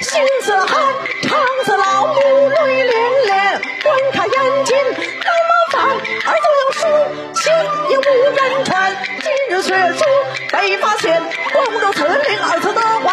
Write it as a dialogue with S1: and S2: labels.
S1: 心似寒肠似老母泪涟涟，管他眼睛那冒烦，儿子有书心也无人传。今日学书，被发现光着头令儿子的。